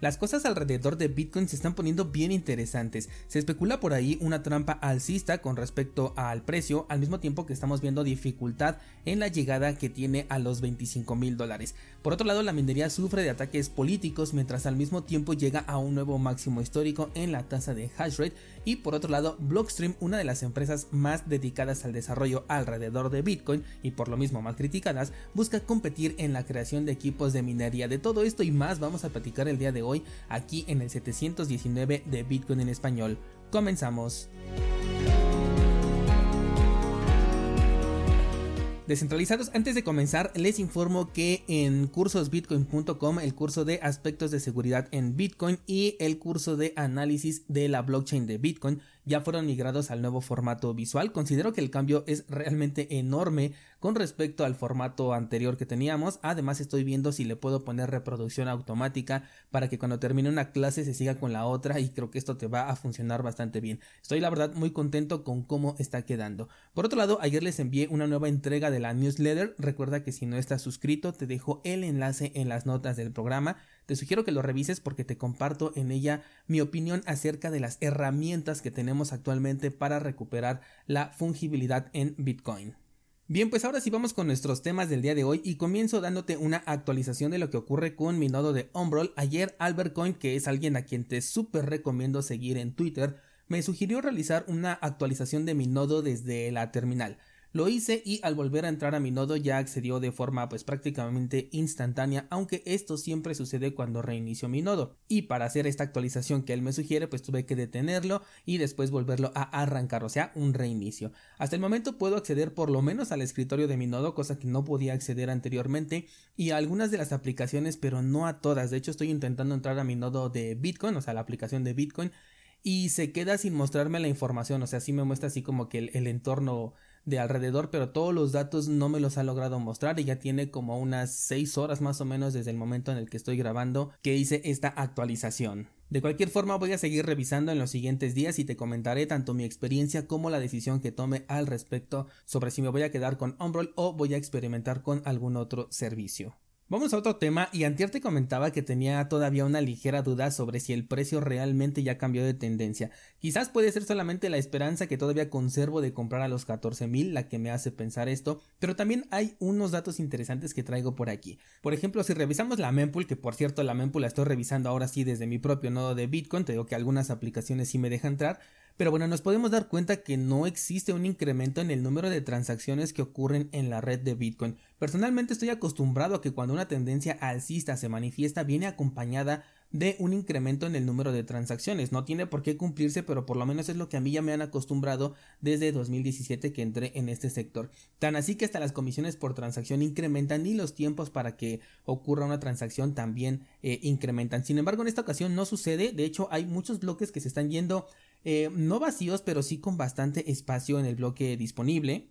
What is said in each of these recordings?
Las cosas alrededor de Bitcoin se están poniendo bien interesantes. Se especula por ahí una trampa alcista con respecto al precio, al mismo tiempo que estamos viendo dificultad en la llegada que tiene a los 25 mil dólares. Por otro lado, la minería sufre de ataques políticos mientras al mismo tiempo llega a un nuevo máximo histórico en la tasa de hash rate. Y por otro lado, Blockstream, una de las empresas más dedicadas al desarrollo alrededor de Bitcoin y por lo mismo más criticadas, busca competir en la creación de equipos de minería. De todo esto y más vamos a platicar el día de hoy aquí en el 719 de Bitcoin en español. Comenzamos. Descentralizados, antes de comenzar, les informo que en cursosbitcoin.com, el curso de aspectos de seguridad en Bitcoin y el curso de análisis de la blockchain de Bitcoin ya fueron migrados al nuevo formato visual. Considero que el cambio es realmente enorme con respecto al formato anterior que teníamos. Además estoy viendo si le puedo poner reproducción automática para que cuando termine una clase se siga con la otra y creo que esto te va a funcionar bastante bien. Estoy la verdad muy contento con cómo está quedando. Por otro lado, ayer les envié una nueva entrega de la newsletter. Recuerda que si no estás suscrito te dejo el enlace en las notas del programa. Te sugiero que lo revises porque te comparto en ella mi opinión acerca de las herramientas que tenemos actualmente para recuperar la fungibilidad en Bitcoin. Bien, pues ahora sí vamos con nuestros temas del día de hoy y comienzo dándote una actualización de lo que ocurre con mi nodo de Umbrol. Ayer Albert Coin, que es alguien a quien te súper recomiendo seguir en Twitter, me sugirió realizar una actualización de mi nodo desde la terminal. Lo hice y al volver a entrar a mi nodo ya accedió de forma pues prácticamente instantánea, aunque esto siempre sucede cuando reinicio mi nodo. Y para hacer esta actualización que él me sugiere, pues tuve que detenerlo y después volverlo a arrancar, o sea, un reinicio. Hasta el momento puedo acceder por lo menos al escritorio de mi nodo, cosa que no podía acceder anteriormente, y a algunas de las aplicaciones, pero no a todas. De hecho, estoy intentando entrar a mi nodo de Bitcoin, o sea, la aplicación de Bitcoin, y se queda sin mostrarme la información, o sea, sí me muestra así como que el, entorno de alrededor, pero todos los datos no me los ha logrado mostrar y ya tiene como unas 6 horas más o menos desde el momento en el que estoy grabando que hice esta actualización. De cualquier forma voy a seguir revisando en los siguientes días y te comentaré tanto mi experiencia como la decisión que tome al respecto sobre si me voy a quedar con Umbrel o voy a experimentar con algún otro servicio. Vamos a otro tema y Antier te comentaba que tenía todavía una ligera duda sobre si el precio realmente ya cambió de tendencia. Quizás puede ser solamente la esperanza que todavía conservo de comprar a los 14.000 la que me hace pensar esto, pero también hay unos datos interesantes que traigo por aquí. Por ejemplo, si revisamos la mempool, que por cierto la mempool la estoy revisando ahora sí desde mi propio nodo de Bitcoin, te digo que algunas aplicaciones sí me dejan entrar, pero bueno, nos podemos dar cuenta que no existe un incremento en el número de transacciones que ocurren en la red de Bitcoin. Personalmente estoy acostumbrado a que cuando una tendencia alcista se manifiesta viene acompañada de un incremento en el número de transacciones. No tiene por qué cumplirse, pero por lo menos es lo que a mí ya me han acostumbrado desde 2017 que entré en este sector. Tan así que hasta las comisiones por transacción incrementan y los tiempos para que ocurra una transacción también eh, incrementan. Sin embargo, en esta ocasión no sucede. De hecho, hay muchos bloques que se están yendo eh, no vacíos, pero sí con bastante espacio en el bloque disponible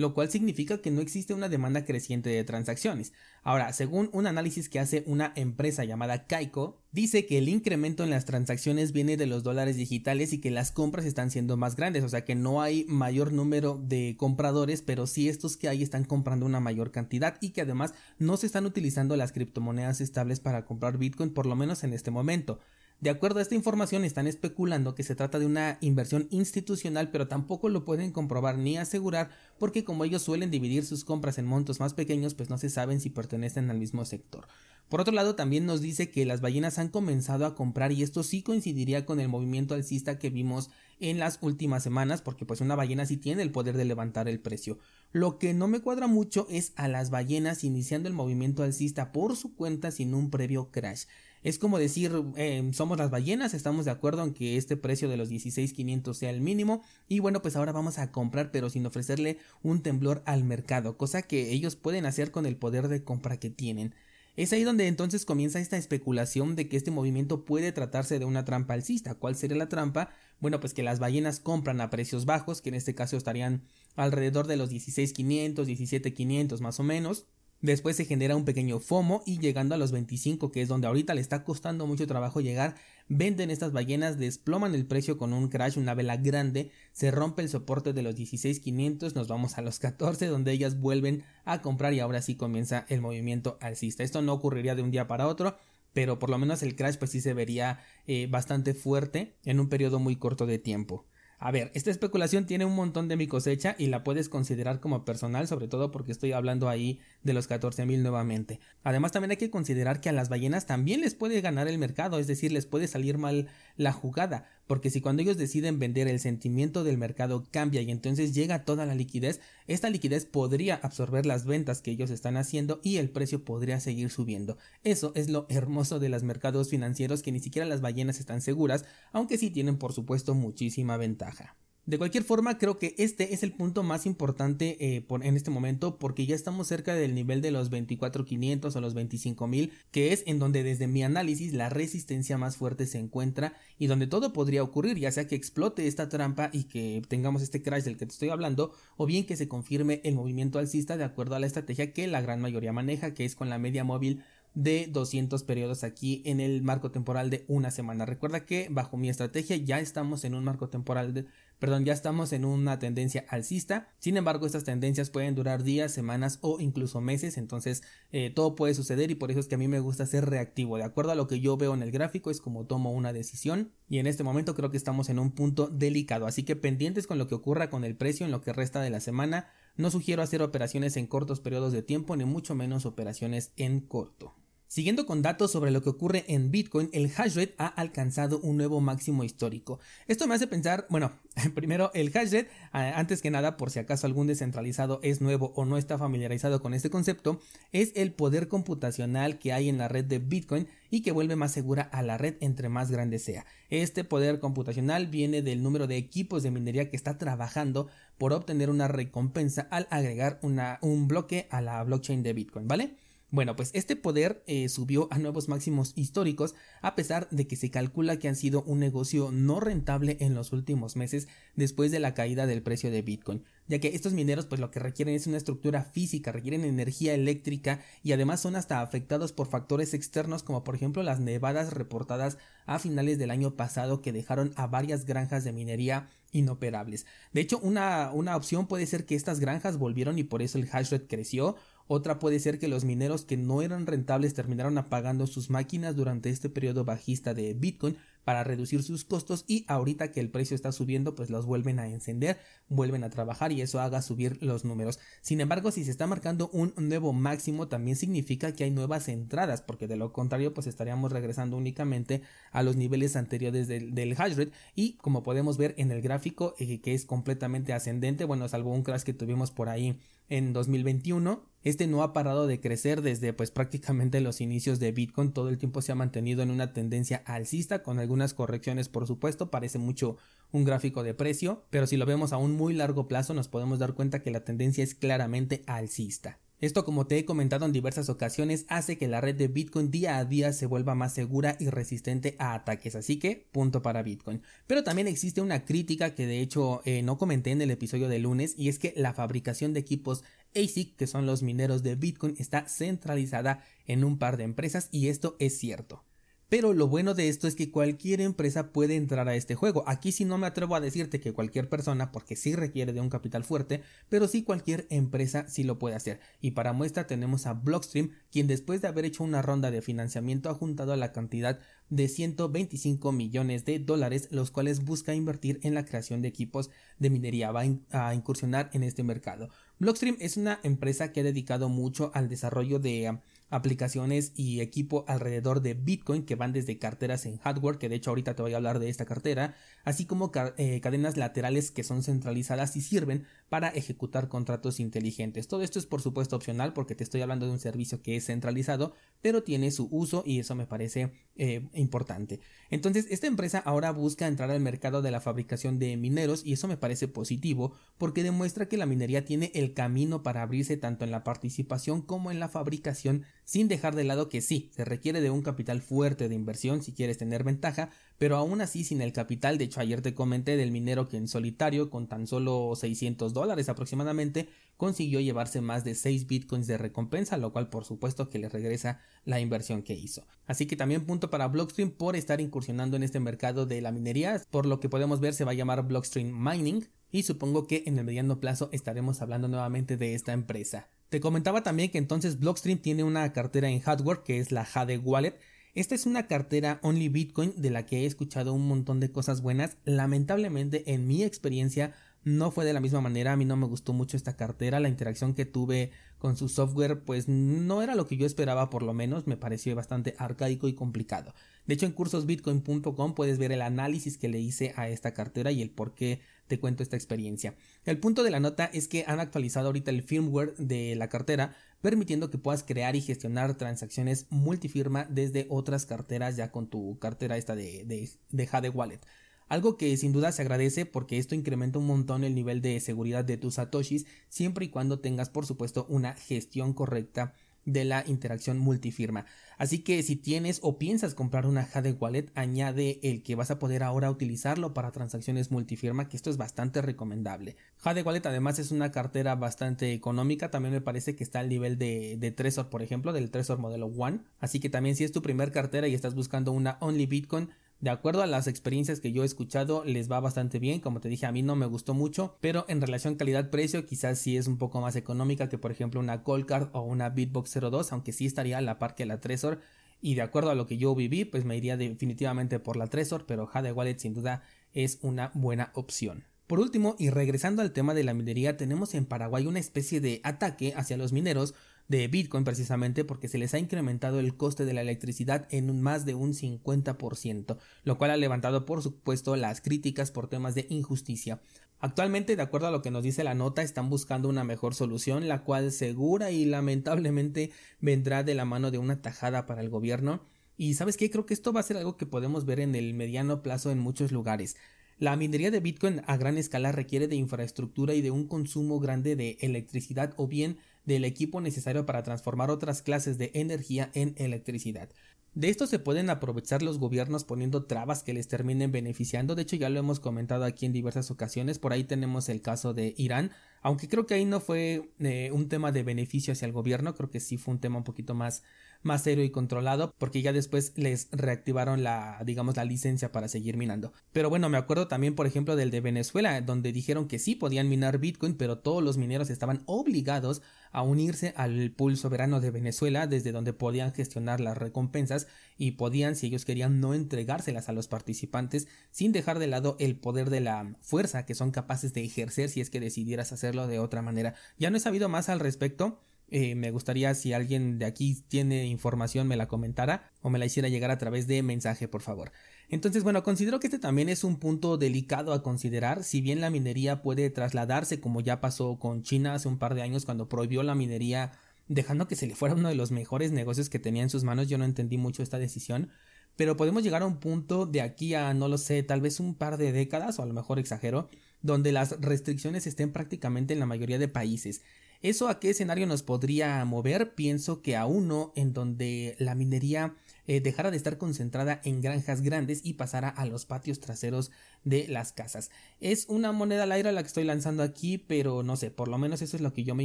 lo cual significa que no existe una demanda creciente de transacciones. Ahora, según un análisis que hace una empresa llamada Kaiko, dice que el incremento en las transacciones viene de los dólares digitales y que las compras están siendo más grandes, o sea que no hay mayor número de compradores, pero sí estos que hay están comprando una mayor cantidad y que además no se están utilizando las criptomonedas estables para comprar Bitcoin, por lo menos en este momento. De acuerdo a esta información están especulando que se trata de una inversión institucional pero tampoco lo pueden comprobar ni asegurar porque como ellos suelen dividir sus compras en montos más pequeños pues no se saben si pertenecen al mismo sector. Por otro lado también nos dice que las ballenas han comenzado a comprar y esto sí coincidiría con el movimiento alcista que vimos en las últimas semanas porque pues una ballena sí tiene el poder de levantar el precio. Lo que no me cuadra mucho es a las ballenas iniciando el movimiento alcista por su cuenta sin un previo crash. Es como decir, eh, somos las ballenas, estamos de acuerdo en que este precio de los 16.500 sea el mínimo y bueno, pues ahora vamos a comprar pero sin ofrecerle un temblor al mercado, cosa que ellos pueden hacer con el poder de compra que tienen. Es ahí donde entonces comienza esta especulación de que este movimiento puede tratarse de una trampa alcista. ¿Cuál sería la trampa? Bueno, pues que las ballenas compran a precios bajos, que en este caso estarían alrededor de los 16.500, 17.500 más o menos Después se genera un pequeño FOMO y llegando a los 25, que es donde ahorita le está costando mucho trabajo llegar, venden estas ballenas, desploman el precio con un crash, una vela grande, se rompe el soporte de los 16.500, nos vamos a los 14, donde ellas vuelven a comprar y ahora sí comienza el movimiento alcista. Esto no ocurriría de un día para otro, pero por lo menos el crash pues sí se vería eh, bastante fuerte en un periodo muy corto de tiempo. A ver, esta especulación tiene un montón de mi cosecha y la puedes considerar como personal, sobre todo porque estoy hablando ahí de los 14.000 nuevamente. Además, también hay que considerar que a las ballenas también les puede ganar el mercado, es decir, les puede salir mal la jugada, porque si cuando ellos deciden vender el sentimiento del mercado cambia y entonces llega toda la liquidez, esta liquidez podría absorber las ventas que ellos están haciendo y el precio podría seguir subiendo. Eso es lo hermoso de los mercados financieros que ni siquiera las ballenas están seguras, aunque sí tienen por supuesto muchísima ventaja. De cualquier forma, creo que este es el punto más importante eh, en este momento porque ya estamos cerca del nivel de los 24.500 o los 25.000, que es en donde desde mi análisis la resistencia más fuerte se encuentra y donde todo podría ocurrir, ya sea que explote esta trampa y que tengamos este crash del que te estoy hablando, o bien que se confirme el movimiento alcista de acuerdo a la estrategia que la gran mayoría maneja, que es con la media móvil de 200 periodos aquí en el marco temporal de una semana. Recuerda que bajo mi estrategia ya estamos en un marco temporal de, perdón, ya estamos en una tendencia alcista. Sin embargo, estas tendencias pueden durar días, semanas o incluso meses. Entonces, eh, todo puede suceder y por eso es que a mí me gusta ser reactivo. De acuerdo a lo que yo veo en el gráfico, es como tomo una decisión. Y en este momento creo que estamos en un punto delicado. Así que pendientes con lo que ocurra con el precio en lo que resta de la semana. No sugiero hacer operaciones en cortos periodos de tiempo, ni mucho menos operaciones en corto. Siguiendo con datos sobre lo que ocurre en Bitcoin, el hash rate ha alcanzado un nuevo máximo histórico. Esto me hace pensar, bueno, primero el hash rate, antes que nada, por si acaso algún descentralizado es nuevo o no está familiarizado con este concepto, es el poder computacional que hay en la red de Bitcoin y que vuelve más segura a la red entre más grande sea. Este poder computacional viene del número de equipos de minería que está trabajando por obtener una recompensa al agregar un bloque a la blockchain de Bitcoin, ¿vale? Bueno, pues este poder eh, subió a nuevos máximos históricos a pesar de que se calcula que han sido un negocio no rentable en los últimos meses después de la caída del precio de Bitcoin, ya que estos mineros pues lo que requieren es una estructura física, requieren energía eléctrica y además son hasta afectados por factores externos como por ejemplo las nevadas reportadas a finales del año pasado que dejaron a varias granjas de minería inoperables. De hecho, una, una opción puede ser que estas granjas volvieron y por eso el hash rate creció otra puede ser que los mineros que no eran rentables terminaron apagando sus máquinas durante este periodo bajista de Bitcoin para reducir sus costos y ahorita que el precio está subiendo pues los vuelven a encender, vuelven a trabajar y eso haga subir los números. Sin embargo, si se está marcando un nuevo máximo también significa que hay nuevas entradas porque de lo contrario pues estaríamos regresando únicamente a los niveles anteriores del, del hash rate y como podemos ver en el gráfico eh, que es completamente ascendente, bueno salvo un crash que tuvimos por ahí en 2021 este no ha parado de crecer desde pues prácticamente los inicios de Bitcoin, todo el tiempo se ha mantenido en una tendencia alcista con algunas correcciones por supuesto, parece mucho un gráfico de precio, pero si lo vemos a un muy largo plazo nos podemos dar cuenta que la tendencia es claramente alcista. Esto, como te he comentado en diversas ocasiones, hace que la red de Bitcoin día a día se vuelva más segura y resistente a ataques, así que punto para Bitcoin. Pero también existe una crítica que de hecho eh, no comenté en el episodio de lunes y es que la fabricación de equipos ASIC, que son los mineros de Bitcoin, está centralizada en un par de empresas y esto es cierto. Pero lo bueno de esto es que cualquier empresa puede entrar a este juego. Aquí sí no me atrevo a decirte que cualquier persona, porque sí requiere de un capital fuerte, pero sí cualquier empresa sí lo puede hacer. Y para muestra tenemos a Blockstream, quien después de haber hecho una ronda de financiamiento ha juntado la cantidad de 125 millones de dólares, los cuales busca invertir en la creación de equipos de minería, va a incursionar en este mercado. Blockstream es una empresa que ha dedicado mucho al desarrollo de aplicaciones y equipo alrededor de Bitcoin que van desde carteras en hardware, que de hecho ahorita te voy a hablar de esta cartera, así como eh, cadenas laterales que son centralizadas y sirven para ejecutar contratos inteligentes. Todo esto es por supuesto opcional porque te estoy hablando de un servicio que es centralizado, pero tiene su uso y eso me parece eh, importante. Entonces, esta empresa ahora busca entrar al mercado de la fabricación de mineros y eso me parece positivo porque demuestra que la minería tiene el camino para abrirse tanto en la participación como en la fabricación sin dejar de lado que sí, se requiere de un capital fuerte de inversión si quieres tener ventaja, pero aún así sin el capital, de hecho ayer te comenté del minero que en solitario con tan solo 600 dólares aproximadamente consiguió llevarse más de 6 bitcoins de recompensa, lo cual por supuesto que le regresa la inversión que hizo. Así que también punto para Blockstream por estar incursionando en este mercado de la minería, por lo que podemos ver se va a llamar Blockstream Mining y supongo que en el mediano plazo estaremos hablando nuevamente de esta empresa. Te comentaba también que entonces Blockstream tiene una cartera en hardware que es la Jade Wallet. Esta es una cartera Only Bitcoin de la que he escuchado un montón de cosas buenas. Lamentablemente, en mi experiencia, no fue de la misma manera. A mí no me gustó mucho esta cartera. La interacción que tuve con su software, pues no era lo que yo esperaba, por lo menos. Me pareció bastante arcaico y complicado. De hecho, en cursosbitcoin.com puedes ver el análisis que le hice a esta cartera y el por qué te cuento esta experiencia. El punto de la nota es que han actualizado ahorita el firmware de la cartera, permitiendo que puedas crear y gestionar transacciones multifirma desde otras carteras ya con tu cartera esta de, de, de Wallet. Algo que sin duda se agradece porque esto incrementa un montón el nivel de seguridad de tus satoshis siempre y cuando tengas por supuesto una gestión correcta de la interacción multifirma. Así que si tienes o piensas comprar una Jade Wallet, añade el que vas a poder ahora utilizarlo para transacciones multifirma, que esto es bastante recomendable. Jade Wallet además es una cartera bastante económica, también me parece que está al nivel de, de Trezor, por ejemplo, del Trezor modelo One. Así que también si es tu primer cartera y estás buscando una Only Bitcoin, de acuerdo a las experiencias que yo he escuchado, les va bastante bien. Como te dije, a mí no me gustó mucho, pero en relación calidad-precio, quizás sí es un poco más económica que, por ejemplo, una Coldcard o una Bitbox 02, aunque sí estaría a la par que la Trezor. Y de acuerdo a lo que yo viví, pues me iría definitivamente por la Trezor, pero Jade Wallet sin duda es una buena opción. Por último, y regresando al tema de la minería, tenemos en Paraguay una especie de ataque hacia los mineros de Bitcoin precisamente porque se les ha incrementado el coste de la electricidad en un más de un 50%, lo cual ha levantado por supuesto las críticas por temas de injusticia. Actualmente, de acuerdo a lo que nos dice la nota, están buscando una mejor solución, la cual segura y lamentablemente vendrá de la mano de una tajada para el gobierno. Y sabes qué, creo que esto va a ser algo que podemos ver en el mediano plazo en muchos lugares. La minería de Bitcoin a gran escala requiere de infraestructura y de un consumo grande de electricidad o bien del equipo necesario para transformar otras clases de energía en electricidad. De esto se pueden aprovechar los gobiernos poniendo trabas que les terminen beneficiando. De hecho, ya lo hemos comentado aquí en diversas ocasiones. Por ahí tenemos el caso de Irán. Aunque creo que ahí no fue eh, un tema de beneficio hacia el gobierno. Creo que sí fue un tema un poquito más más serio y controlado porque ya después les reactivaron la digamos la licencia para seguir minando. Pero bueno, me acuerdo también por ejemplo del de Venezuela donde dijeron que sí podían minar Bitcoin pero todos los mineros estaban obligados a unirse al pool soberano de Venezuela desde donde podían gestionar las recompensas y podían si ellos querían no entregárselas a los participantes sin dejar de lado el poder de la fuerza que son capaces de ejercer si es que decidieras hacerlo de otra manera. Ya no he sabido más al respecto eh, me gustaría si alguien de aquí tiene información me la comentara o me la hiciera llegar a través de mensaje, por favor. Entonces, bueno, considero que este también es un punto delicado a considerar, si bien la minería puede trasladarse como ya pasó con China hace un par de años cuando prohibió la minería dejando que se le fuera uno de los mejores negocios que tenía en sus manos, yo no entendí mucho esta decisión, pero podemos llegar a un punto de aquí a, no lo sé, tal vez un par de décadas, o a lo mejor exagero, donde las restricciones estén prácticamente en la mayoría de países. ¿Eso a qué escenario nos podría mover? Pienso que a uno en donde la minería eh, dejara de estar concentrada en granjas grandes y pasara a los patios traseros de las casas. Es una moneda al aire la que estoy lanzando aquí, pero no sé, por lo menos eso es lo que yo me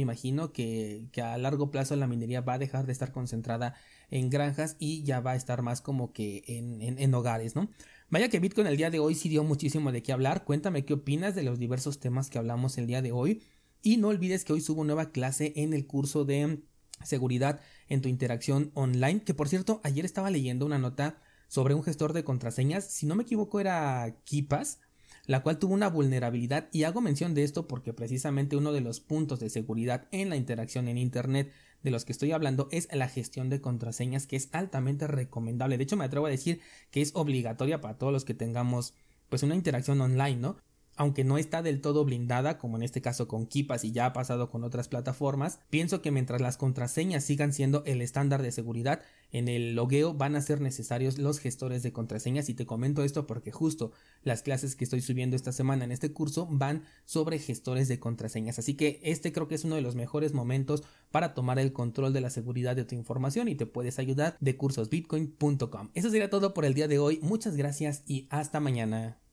imagino, que, a largo plazo la minería va a dejar de estar concentrada en granjas y ya va a estar más como que en, en, en hogares, ¿no? Vaya que Bitcoin el día de hoy sí dio muchísimo de qué hablar. Cuéntame qué opinas de los diversos temas que hablamos el día de hoy. Y no olvides que hoy subo nueva clase en el curso de seguridad en tu interacción online, que por cierto, ayer estaba leyendo una nota sobre un gestor de contraseñas, si no me equivoco era Kipas, la cual tuvo una vulnerabilidad y hago mención de esto porque precisamente uno de los puntos de seguridad en la interacción en Internet de los que estoy hablando es la gestión de contraseñas que es altamente recomendable. De hecho me atrevo a decir que es obligatoria para todos los que tengamos pues una interacción online, ¿no? Aunque no está del todo blindada, como en este caso con Kipas y ya ha pasado con otras plataformas, pienso que mientras las contraseñas sigan siendo el estándar de seguridad, en el logueo van a ser necesarios los gestores de contraseñas y te comento esto porque justo las clases que estoy subiendo esta semana en este curso van sobre gestores de contraseñas, así que este creo que es uno de los mejores momentos para tomar el control de la seguridad de tu información y te puedes ayudar de cursosbitcoin.com. Eso sería todo por el día de hoy, muchas gracias y hasta mañana.